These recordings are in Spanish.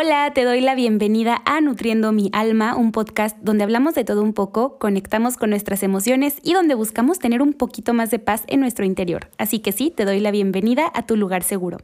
Hola, te doy la bienvenida a Nutriendo mi alma, un podcast donde hablamos de todo un poco, conectamos con nuestras emociones y donde buscamos tener un poquito más de paz en nuestro interior. Así que sí, te doy la bienvenida a tu lugar seguro.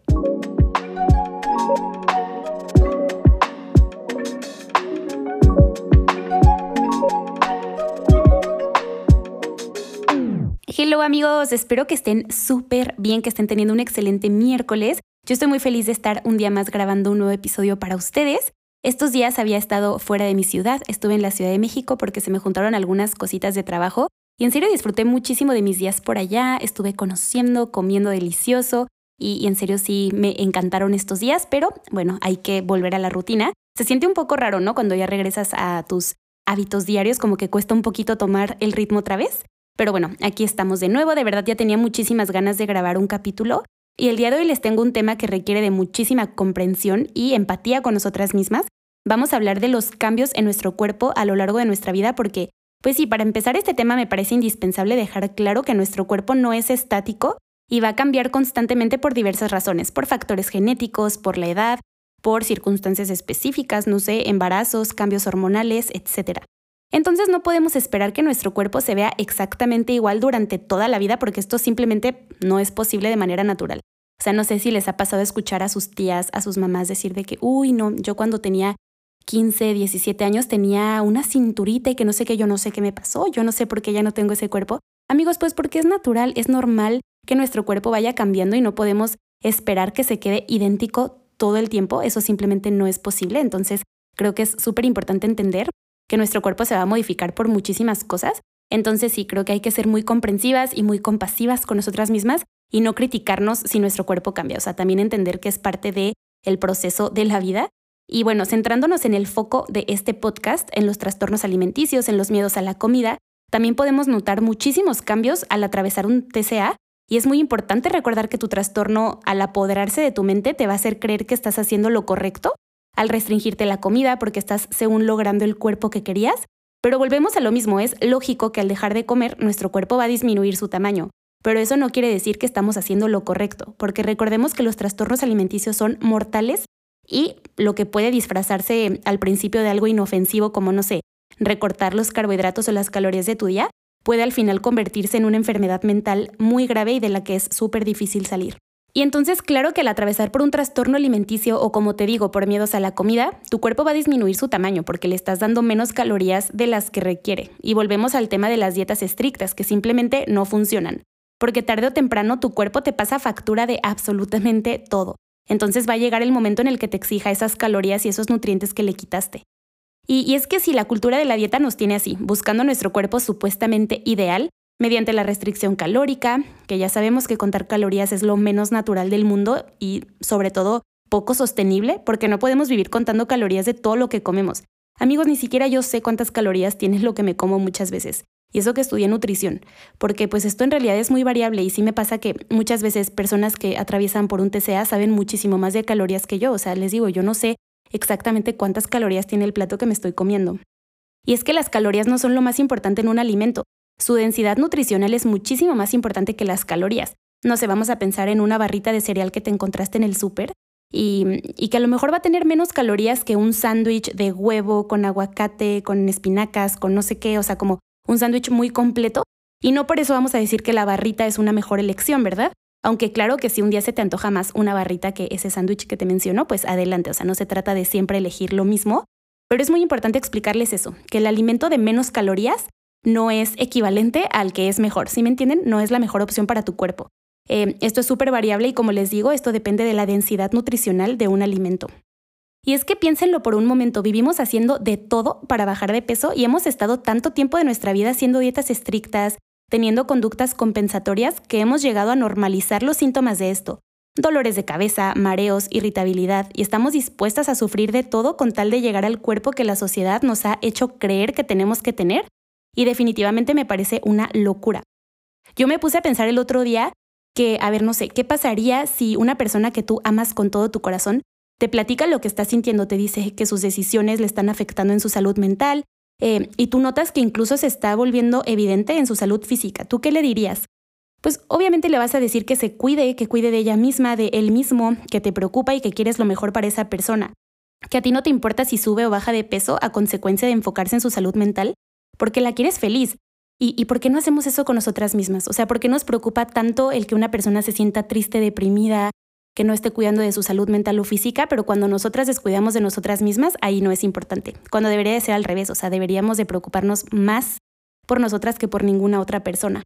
Hello amigos, espero que estén súper bien, que estén teniendo un excelente miércoles. Yo estoy muy feliz de estar un día más grabando un nuevo episodio para ustedes. Estos días había estado fuera de mi ciudad, estuve en la Ciudad de México porque se me juntaron algunas cositas de trabajo y en serio disfruté muchísimo de mis días por allá, estuve conociendo, comiendo delicioso y, en serio sí me encantaron estos días, pero bueno, hay que volver a la rutina. Se siente un poco raro, ¿no? Cuando ya regresas a tus hábitos diarios, como que cuesta un poquito tomar el ritmo otra vez. Pero bueno, aquí estamos de nuevo, de verdad ya tenía muchísimas ganas de grabar un capítulo y el día de hoy les tengo un tema que requiere de muchísima comprensión y empatía con nosotras mismas. Vamos a hablar de los cambios en nuestro cuerpo a lo largo de nuestra vida porque, pues sí, para empezar este tema me parece indispensable dejar claro que nuestro cuerpo no es estático y va a cambiar constantemente por diversas razones, por factores genéticos, por la edad, por circunstancias específicas, no sé, embarazos, cambios hormonales, etc. Entonces no podemos esperar que nuestro cuerpo se vea exactamente igual durante toda la vida porque esto simplemente no es posible de manera natural. O sea, no sé si les ha pasado escuchar a sus tías, a sus mamás decir de que, uy, no, yo cuando tenía 15, 17 años tenía una cinturita y que no sé qué, yo no sé qué me pasó, yo no sé por qué ya no tengo ese cuerpo. Amigos, pues porque es natural, es normal que nuestro cuerpo vaya cambiando y no podemos esperar que se quede idéntico todo el tiempo, eso simplemente no es posible. Entonces, creo que es súper importante entender que nuestro cuerpo se va a modificar por muchísimas cosas. Entonces sí, creo que hay que ser muy comprensivas y muy compasivas con nosotras mismas y no criticarnos si nuestro cuerpo cambia. O sea, también entender que es parte del el proceso de la vida. Y bueno, centrándonos en el foco de este podcast, en los trastornos alimenticios, en los miedos a la comida, también podemos notar muchísimos cambios al atravesar un TCA y es muy importante recordar que tu trastorno al apoderarse de tu mente te va a hacer creer que estás haciendo lo correcto al restringirte la comida porque estás según logrando el cuerpo que querías. Pero volvemos a lo mismo, es lógico que al dejar de comer nuestro cuerpo va a disminuir su tamaño, pero eso no quiere decir que estamos haciendo lo correcto, porque recordemos que los trastornos alimenticios son mortales y lo que puede disfrazarse al principio de algo inofensivo como, no sé, recortar los carbohidratos o las calorías de tu día, puede al final convertirse en una enfermedad mental muy grave y de la que es súper difícil salir. Y entonces, claro que al atravesar por un trastorno alimenticio o como te digo, por miedos a la comida, tu cuerpo va a disminuir su tamaño porque le estás dando menos calorías de las que requiere. Y volvemos al tema de las dietas estrictas, que simplemente no funcionan. Porque tarde o temprano tu cuerpo te pasa factura de absolutamente todo. Entonces va a llegar el momento en el que te exija esas calorías y esos nutrientes que le quitaste. Y, y es que si la cultura de la dieta nos tiene así, buscando nuestro cuerpo supuestamente ideal, mediante la restricción calórica, que ya sabemos que contar calorías es lo menos natural del mundo y sobre todo poco sostenible, porque no podemos vivir contando calorías de todo lo que comemos. Amigos, ni siquiera yo sé cuántas calorías tiene lo que me como muchas veces. Y eso que estudié nutrición, porque pues esto en realidad es muy variable y sí me pasa que muchas veces personas que atraviesan por un TCA saben muchísimo más de calorías que yo, o sea, les digo, yo no sé exactamente cuántas calorías tiene el plato que me estoy comiendo. Y es que las calorías no son lo más importante en un alimento, su densidad nutricional es muchísimo más importante que las calorías. No sé, vamos a pensar en una barrita de cereal que te encontraste en el súper y, que a lo mejor va a tener menos calorías que un sándwich de huevo con aguacate, con espinacas, con no sé qué, o sea, como un sándwich muy completo. Y no por eso vamos a decir que la barrita es una mejor elección, ¿verdad? Aunque claro que si un día se te antoja más una barrita que ese sándwich que te mencionó, pues adelante, o sea, no se trata de siempre elegir lo mismo, pero es muy importante explicarles eso, que el alimento de menos calorías no es equivalente al que es mejor. ¿Sí me entienden? No es la mejor opción para tu cuerpo. Eh, esto es súper variable y como les digo, esto depende de la densidad nutricional de un alimento. Y es que piénsenlo por un momento, vivimos haciendo de todo para bajar de peso y hemos estado tanto tiempo de nuestra vida haciendo dietas estrictas, teniendo conductas compensatorias, que hemos llegado a normalizar los síntomas de esto. Dolores de cabeza, mareos, irritabilidad, y estamos dispuestas a sufrir de todo con tal de llegar al cuerpo que la sociedad nos ha hecho creer que tenemos que tener y definitivamente me parece una locura. Yo me puse a pensar el otro día que, a ver, no sé, ¿qué pasaría si una persona que tú amas con todo tu corazón te platica lo que está sintiendo, te dice que sus decisiones le están afectando en su salud mental eh, y tú notas que incluso se está volviendo evidente en su salud física? ¿Tú qué le dirías? Pues obviamente le vas a decir que se cuide, que cuide de ella misma, de él mismo, que te preocupa y que quieres lo mejor para esa persona. que a ti no te importa si sube o baja de peso a consecuencia de enfocarse en su salud mental, porque la quieres feliz. ¿Y, ¿Y por qué no hacemos eso con nosotras mismas? O sea, ¿por qué nos preocupa tanto el que una persona se sienta triste, deprimida, que no esté cuidando de su salud mental o física, pero cuando nosotras descuidamos de nosotras mismas, ahí no es importante. Cuando debería de ser al revés, o sea, deberíamos de preocuparnos más por nosotras que por ninguna otra persona.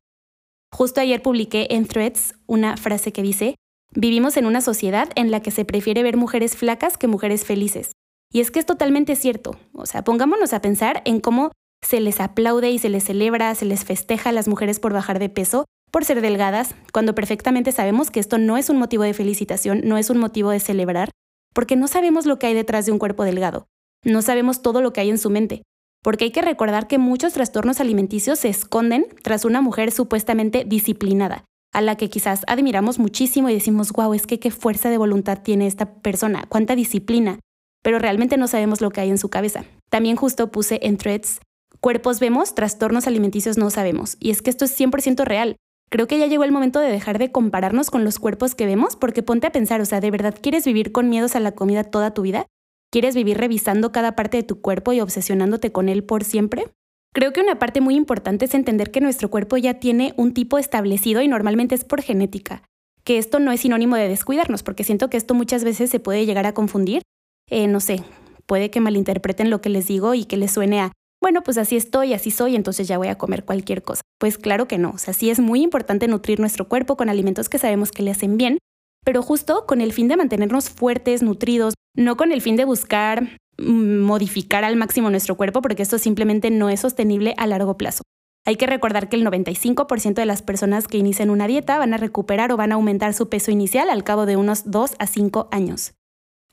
Justo ayer publiqué en Threads una frase que dice, Vivimos en una sociedad en la que se prefiere ver mujeres flacas que mujeres felices. Y es que es totalmente cierto. O sea, pongámonos a pensar en cómo se les aplaude y se les celebra, se les festeja a las mujeres por bajar de peso, por ser delgadas, cuando perfectamente sabemos que esto no es un motivo de felicitación, no es un motivo de celebrar, porque no sabemos lo que hay detrás de un cuerpo delgado. No sabemos todo lo que hay en su mente. Porque hay que recordar que muchos trastornos alimenticios se esconden tras una mujer supuestamente disciplinada, a la que quizás admiramos muchísimo y decimos, wow, es que qué fuerza de voluntad tiene esta persona, cuánta disciplina, pero realmente no sabemos lo que hay en su cabeza. También justo puse en threads, cuerpos vemos, trastornos alimenticios no sabemos, y es que esto es 100% real. Creo que ya llegó el momento de dejar de compararnos con los cuerpos que vemos, porque ponte a pensar, o sea, ¿de verdad quieres vivir con miedos a la comida toda tu vida? ¿Quieres vivir revisando cada parte de tu cuerpo y obsesionándote con él por siempre? Creo que una parte muy importante es entender que nuestro cuerpo ya tiene un tipo establecido y normalmente es por genética, que esto no es sinónimo de descuidarnos, porque siento que esto muchas veces se puede llegar a confundir. Eh, no sé, puede que malinterpreten lo que les digo y que les suene a, bueno, pues así estoy, así soy, entonces ya voy a comer cualquier cosa. Pues claro que no, o sea, sí es muy importante nutrir nuestro cuerpo con alimentos que sabemos que le hacen bien, pero justo con el fin de mantenernos fuertes, nutridos, no con el fin de buscar modificar al máximo nuestro cuerpo porque esto simplemente no es sostenible a largo plazo. Hay que recordar que el 95% de las personas que inician una dieta van a recuperar o van a aumentar su peso inicial al cabo de unos 2 a 5 años.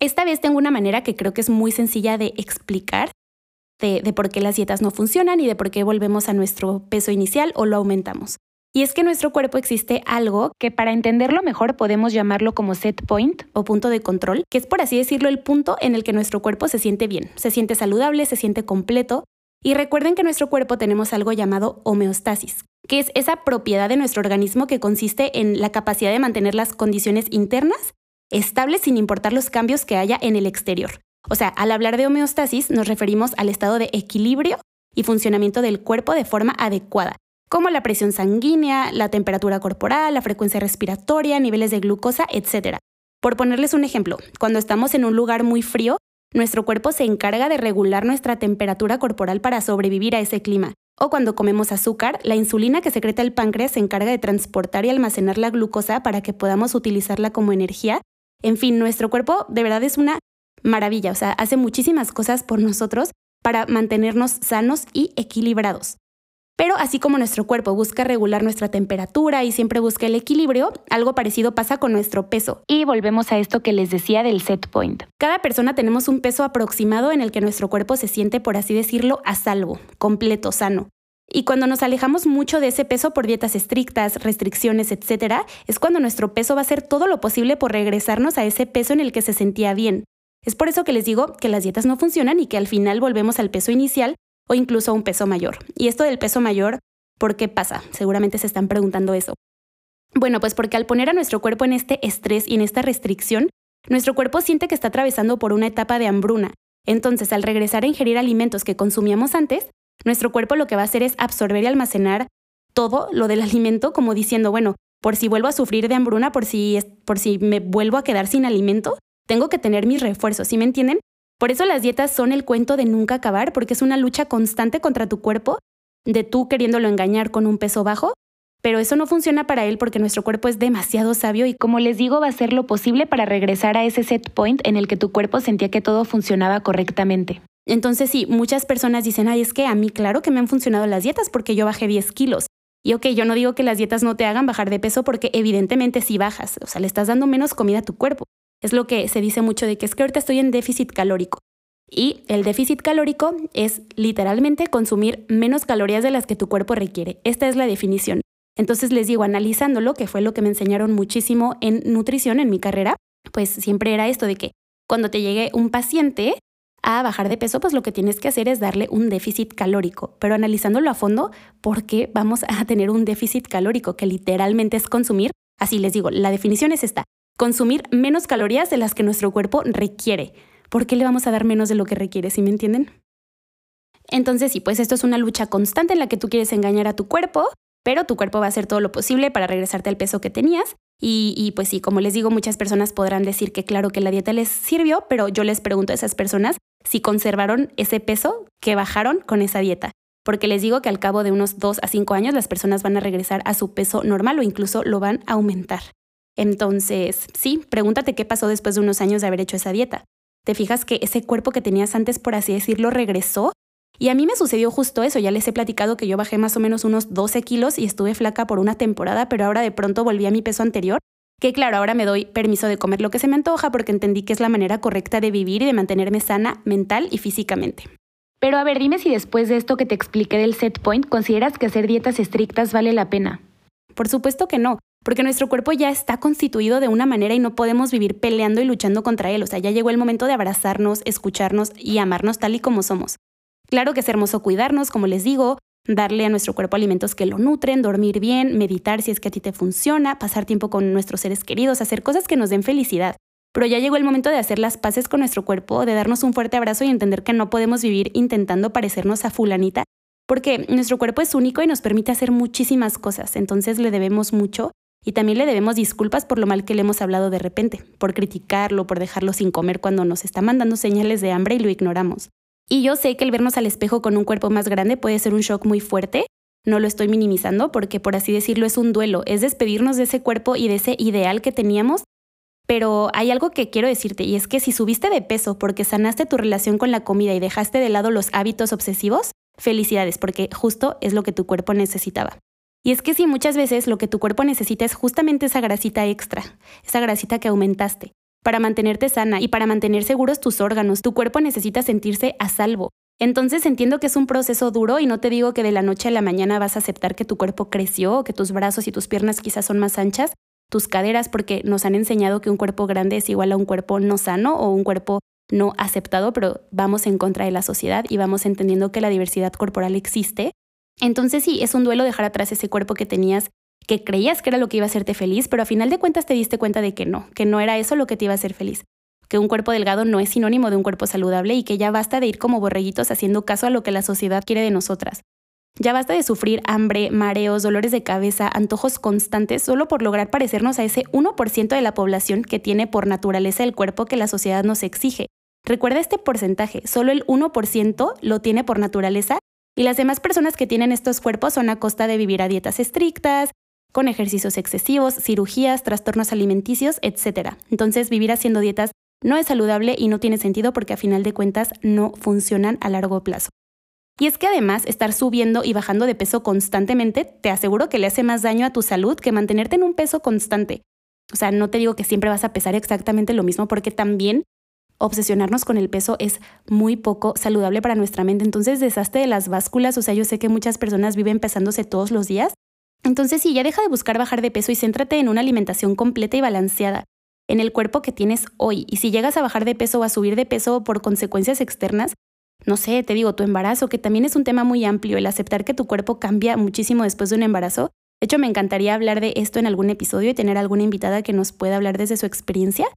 Esta vez tengo una manera que creo que es muy sencilla de explicar de, por qué las dietas no funcionan y de por qué volvemos a nuestro peso inicial o lo aumentamos. Y es que en nuestro cuerpo existe algo que para entenderlo mejor podemos llamarlo como set point o punto de control, que es por así decirlo el punto en el que nuestro cuerpo se siente bien, se siente saludable, se siente completo. Y recuerden que en nuestro cuerpo tenemos algo llamado homeostasis, que es esa propiedad de nuestro organismo que consiste en la capacidad de mantener las condiciones internas estables sin importar los cambios que haya en el exterior. O sea, al hablar de homeostasis nos referimos al estado de equilibrio y funcionamiento del cuerpo de forma adecuada, como la presión sanguínea, la temperatura corporal, la frecuencia respiratoria, niveles de glucosa, etc. Por ponerles un ejemplo, cuando estamos en un lugar muy frío, nuestro cuerpo se encarga de regular nuestra temperatura corporal para sobrevivir a ese clima. O cuando comemos azúcar, la insulina que secreta el páncreas se encarga de transportar y almacenar la glucosa para que podamos utilizarla como energía. En fin, nuestro cuerpo de verdad es una maravilla, o sea, hace muchísimas cosas por nosotros para mantenernos sanos y equilibrados. Pero así como nuestro cuerpo busca regular nuestra temperatura y siempre busca el equilibrio, algo parecido pasa con nuestro peso. Y volvemos a esto que les decía del set point. Cada persona tenemos un peso aproximado en el que nuestro cuerpo se siente, por así decirlo, a salvo, completo, sano. Y cuando nos alejamos mucho de ese peso por dietas estrictas, restricciones, etc., es cuando nuestro peso va a hacer todo lo posible por regresarnos a ese peso en el que se sentía bien. Es por eso que les digo que las dietas no funcionan y que al final volvemos al peso inicial o incluso un peso mayor. Y esto del peso mayor, ¿por qué pasa? Seguramente se están preguntando eso. Bueno, pues porque al poner a nuestro cuerpo en este estrés y en esta restricción, nuestro cuerpo siente que está atravesando por una etapa de hambruna. Entonces, al regresar a ingerir alimentos que consumíamos antes, nuestro cuerpo lo que va a hacer es absorber y almacenar todo lo del alimento como diciendo, bueno, por si vuelvo a sufrir de hambruna, por si, por si me vuelvo a quedar sin alimento, tengo que tener mis refuerzos, ¿sí me entienden? Por eso las dietas son el cuento de nunca acabar, porque es una lucha constante contra tu cuerpo, de tú queriéndolo engañar con un peso bajo, pero eso no funciona para él porque nuestro cuerpo es demasiado sabio y como les digo va a ser lo posible para regresar a ese set point en el que tu cuerpo sentía que todo funcionaba correctamente. Entonces sí, muchas personas dicen, ay, es que a mí claro que me han funcionado las dietas porque yo bajé 10 kilos. Y ok, yo no digo que las dietas no te hagan bajar de peso porque evidentemente sí bajas, o sea, le estás dando menos comida a tu cuerpo. Es lo que se dice mucho de que es que ahorita estoy en déficit calórico. Y el déficit calórico es literalmente consumir menos calorías de las que tu cuerpo requiere. Esta es la definición. Entonces les digo, analizándolo, que fue lo que me enseñaron muchísimo en nutrición en mi carrera, pues siempre era esto de que cuando te llegue un paciente a bajar de peso, pues lo que tienes que hacer es darle un déficit calórico. Pero analizándolo a fondo, ¿por qué vamos a tener un déficit calórico? Que literalmente es consumir, así les digo, la definición es esta, consumir menos calorías de las que nuestro cuerpo requiere. ¿por qué le vamos a dar menos de lo que requiere? ¿Sí me entienden? Entonces sí, pues esto es una lucha constante en la que tú quieres engañar a tu cuerpo, pero tu cuerpo va a hacer todo lo posible para regresarte al peso que tenías. Y, y, pues sí, como les digo, muchas personas podrán decir que claro que la dieta les sirvió, pero yo les pregunto a esas personas si conservaron ese peso que bajaron con esa dieta. Porque les digo que al cabo de unos 2 a 5 años las personas van a regresar a su peso normal o incluso lo van a aumentar. Entonces, sí, pregúntate qué pasó después de unos años de haber hecho esa dieta. ¿Te fijas que ese cuerpo que tenías antes, por así decirlo, regresó y a mí me sucedió justo eso, ya les he platicado que yo bajé más o menos unos 12 kilos y estuve flaca por una temporada, pero ahora de pronto volví a mi peso anterior, que claro, ahora me doy permiso de comer lo que se me antoja porque entendí que es la manera correcta de vivir y de mantenerme sana mental y físicamente. Pero a ver, dime si después de esto que te expliqué del set point, consideras que hacer dietas estrictas vale la pena. Por supuesto que no, porque nuestro cuerpo ya está constituido de una manera y no podemos vivir peleando y luchando contra él. O sea, ya llegó el momento de abrazarnos, escucharnos y amarnos tal y como somos. Claro que es hermoso cuidarnos, como les digo, darle a nuestro cuerpo alimentos que lo nutren, dormir bien, meditar si es que a ti te funciona, pasar tiempo con nuestros seres queridos, hacer cosas que nos den felicidad. Pero ya llegó el momento de hacer las paces con nuestro cuerpo, de darnos un fuerte abrazo y entender que no podemos vivir intentando parecernos a fulanita, porque nuestro cuerpo es único y nos permite hacer muchísimas cosas, entonces le debemos mucho y también le debemos disculpas por lo mal que le hemos hablado de repente, por criticarlo, por dejarlo sin comer cuando nos está mandando señales de hambre y lo ignoramos. Y yo sé que el vernos al espejo con un cuerpo más grande puede ser un shock muy fuerte. No lo estoy minimizando porque, por así decirlo, es un duelo, es despedirnos de ese cuerpo y de ese ideal que teníamos. Pero hay algo que quiero decirte y es que si subiste de peso porque sanaste tu relación con la comida y dejaste de lado los hábitos obsesivos, felicidades porque justo es lo que tu cuerpo necesitaba. Y es que si muchas veces lo que tu cuerpo necesita es justamente esa grasita extra, esa grasita que aumentaste para mantenerte sana y para mantener seguros tus órganos. Tu cuerpo necesita sentirse a salvo. Entonces entiendo que es un proceso duro y no te digo que de la noche a la mañana vas a aceptar que tu cuerpo creció o que tus brazos y tus piernas quizás son más anchas, tus caderas, porque nos han enseñado que un cuerpo grande es igual a un cuerpo no sano o un cuerpo no aceptado, pero vamos en contra de la sociedad y vamos entendiendo que la diversidad corporal existe. Entonces sí, es un duelo dejar atrás ese cuerpo que tenías que creías que era lo que iba a hacerte feliz, pero a final de cuentas te diste cuenta de que no, que no era eso lo que te iba a hacer feliz, que un cuerpo delgado no es sinónimo de un cuerpo saludable y que ya basta de ir como borreguitos haciendo caso a lo que la sociedad quiere de nosotras. Ya basta de sufrir hambre, mareos, dolores de cabeza, antojos constantes solo por lograr parecernos a ese 1% de la población que tiene por naturaleza el cuerpo que la sociedad nos exige. Recuerda este porcentaje, solo el 1% lo tiene por naturaleza y las demás personas que tienen estos cuerpos son a costa de vivir a dietas estrictas, con ejercicios excesivos, cirugías, trastornos alimenticios, etc. Entonces vivir haciendo dietas no es saludable y no tiene sentido porque a final de cuentas no funcionan a largo plazo. Y es que además estar subiendo y bajando de peso constantemente te aseguro que le hace más daño a tu salud que mantenerte en un peso constante. O sea, no te digo que siempre vas a pesar exactamente lo mismo porque también obsesionarnos con el peso es muy poco saludable para nuestra mente. Entonces, desastre de las básculas, o sea, yo sé que muchas personas viven pesándose todos los días entonces sí, ya deja de buscar bajar de peso y céntrate en una alimentación completa y balanceada, en el cuerpo que tienes hoy. Y si llegas a bajar de peso o a subir de peso por consecuencias externas, no sé, te digo, tu embarazo, que también es un tema muy amplio, el aceptar que tu cuerpo cambia muchísimo después de un embarazo. De hecho, me encantaría hablar de esto en algún episodio y tener alguna invitada que nos pueda hablar desde su experiencia.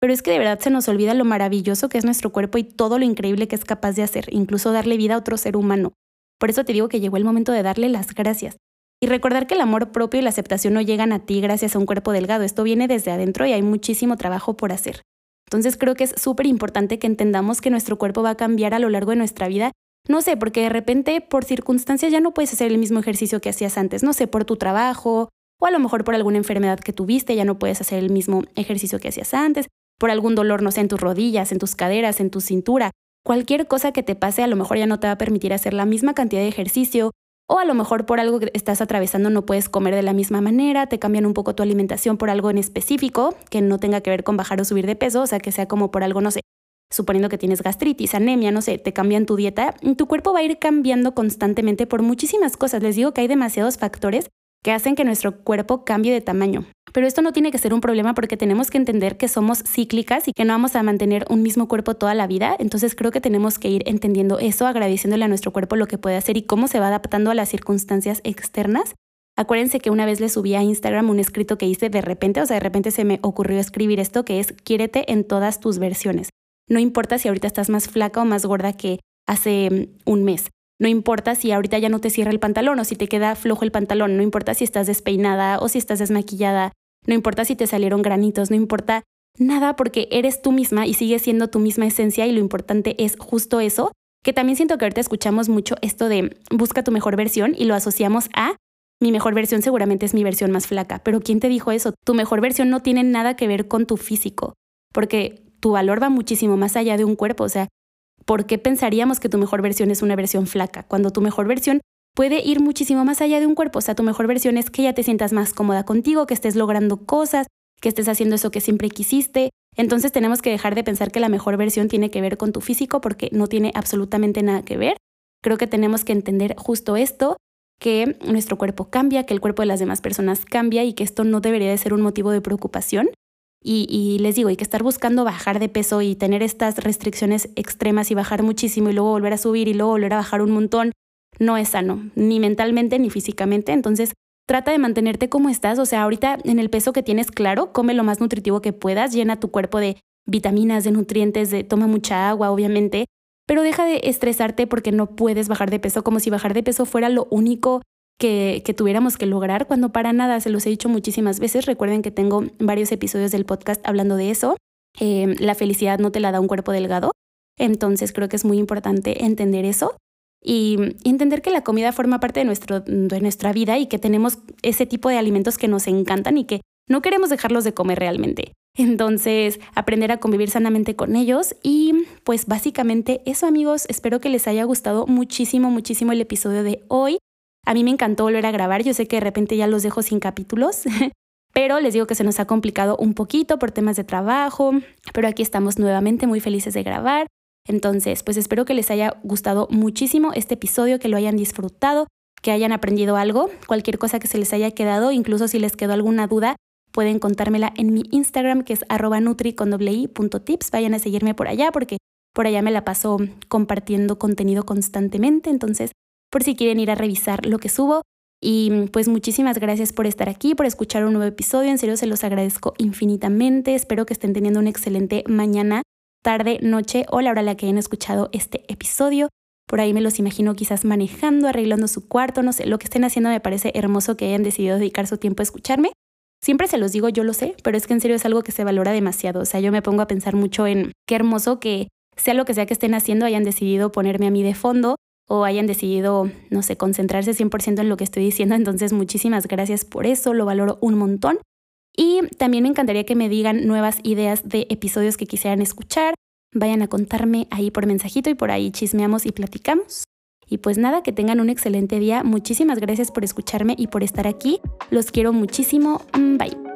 Pero es que de verdad se nos olvida lo maravilloso que es nuestro cuerpo y todo lo increíble que es capaz de hacer, incluso darle vida a otro ser humano. Por eso te digo que llegó el momento de darle las gracias. Y recordar que el amor propio y la aceptación no llegan a ti gracias a un cuerpo delgado, esto viene desde adentro y hay muchísimo trabajo por hacer. Entonces creo que es súper importante que entendamos que nuestro cuerpo va a cambiar a lo largo de nuestra vida. No sé, porque de repente por circunstancias ya no puedes hacer el mismo ejercicio que hacías antes, no sé, por tu trabajo o a lo mejor por alguna enfermedad que tuviste ya no puedes hacer el mismo ejercicio que hacías antes, por algún dolor, no sé, en tus rodillas, en tus caderas, en tu cintura. Cualquier cosa que te pase a lo mejor ya no te va a permitir hacer la misma cantidad de ejercicio o a lo mejor por algo que estás atravesando no puedes comer de la misma manera, te cambian un poco tu alimentación por algo en específico que no tenga que ver con bajar o subir de peso, o sea, que sea como por algo, no sé, suponiendo que tienes gastritis, anemia, no sé, te cambian tu dieta, tu cuerpo va a ir cambiando constantemente por muchísimas cosas. Les digo que hay demasiados factores que hacen que nuestro cuerpo cambie de tamaño. Pero esto no tiene que ser un problema porque tenemos que entender que somos cíclicas y que no vamos a mantener un mismo cuerpo toda la vida. Entonces creo que tenemos que ir entendiendo eso, agradeciéndole a nuestro cuerpo lo que puede hacer y cómo se va adaptando a las circunstancias externas. Acuérdense que una vez le subí a Instagram un escrito que hice de repente, o sea, de repente se me ocurrió escribir esto que es quiérete en todas tus versiones. No importa si ahorita estás más flaca o más gorda que hace mm, un mes. No importa si ahorita ya no te cierra el pantalón o si te queda flojo el pantalón. No importa si estás despeinada o si estás desmaquillada. No importa si te salieron granitos. No importa nada porque eres tú misma y sigues siendo tu misma esencia y lo importante es justo eso. Que también siento que ahorita escuchamos mucho esto de busca tu mejor versión y lo asociamos a mi mejor versión seguramente es mi versión más flaca. Pero ¿quién te dijo eso? Tu mejor versión no tiene nada que ver con tu físico, porque tu valor va muchísimo más allá de un cuerpo. O sea, ¿por qué pensaríamos que tu mejor versión es una versión flaca? Cuando tu mejor versión puede ir muchísimo más allá de un cuerpo. O sea, tu mejor versión es que ya te sientas más cómoda contigo, que estés logrando cosas, que estés haciendo eso que siempre quisiste. Entonces tenemos que dejar de pensar que la mejor versión tiene que ver con tu físico porque no tiene absolutamente nada que ver. Creo que tenemos que entender justo esto que nuestro cuerpo cambia, que el cuerpo de las demás personas cambia y que esto no debería de ser un motivo de preocupación. Y, les digo, hay que estar buscando bajar de peso y tener estas restricciones extremas y bajar muchísimo y luego volver a subir y luego volver a bajar un montón, no es sano, ni mentalmente ni físicamente. Entonces, trata de mantenerte como estás. O sea, ahorita en el peso que tienes, claro, come lo más nutritivo que puedas, llena tu cuerpo de vitaminas, de nutrientes, de toma mucha agua, obviamente, pero deja de estresarte porque no puedes bajar de peso como si bajar de peso fuera lo único que, tuviéramos que lograr, cuando para nada, se los he dicho muchísimas veces, recuerden que tengo varios episodios del podcast hablando de eso, em, la felicidad no te la da un cuerpo delgado, entonces creo que es muy importante entender eso y entender que la comida forma parte de, nuestro, de nuestra vida y que tenemos ese tipo de alimentos que nos encantan y que no queremos dejarlos de comer realmente. Entonces, aprender a convivir sanamente con ellos y pues básicamente eso amigos, espero que les haya gustado muchísimo, muchísimo el episodio de hoy. A mí me encantó volver a grabar, yo sé que de repente ya los dejo sin capítulos, pero les digo que se nos ha complicado un poquito por temas de trabajo, pero aquí estamos nuevamente muy felices de grabar. Entonces, pues espero que les haya gustado muchísimo este episodio, que lo hayan disfrutado, que hayan aprendido algo, cualquier cosa que se les haya quedado, incluso si les quedó alguna duda, pueden contármela en mi Instagram, que es arroba. Vayan a seguirme por allá porque por allá me la paso compartiendo contenido constantemente. Entonces, por si quieren ir a revisar lo que subo. Y pues muchísimas gracias por estar aquí, por escuchar un nuevo episodio. En serio, se los agradezco infinitamente. Espero que estén teniendo una excelente mañana, tarde, noche o la hora a la que hayan escuchado este episodio. Por ahí me los imagino quizás manejando, arreglando su cuarto, no sé, lo que estén haciendo me parece hermoso que hayan decidido dedicar su tiempo a escucharme. Siempre se los digo, yo lo sé, pero es que en serio es algo que se valora demasiado. O sea, yo me pongo a pensar mucho en qué hermoso que sea lo que sea que estén haciendo, hayan decidido ponerme a mí de fondo o hayan decidido, no sé, concentrarse 100% en lo que estoy diciendo. Entonces, muchísimas gracias por eso, lo valoro un montón. Y también me encantaría que me digan nuevas ideas de episodios que quisieran escuchar. Vayan a contarme ahí por mensajito y por ahí chismeamos y platicamos. Y pues nada, que tengan un excelente día. Muchísimas gracias por escucharme y por estar aquí. Los quiero muchísimo. Mm, bye.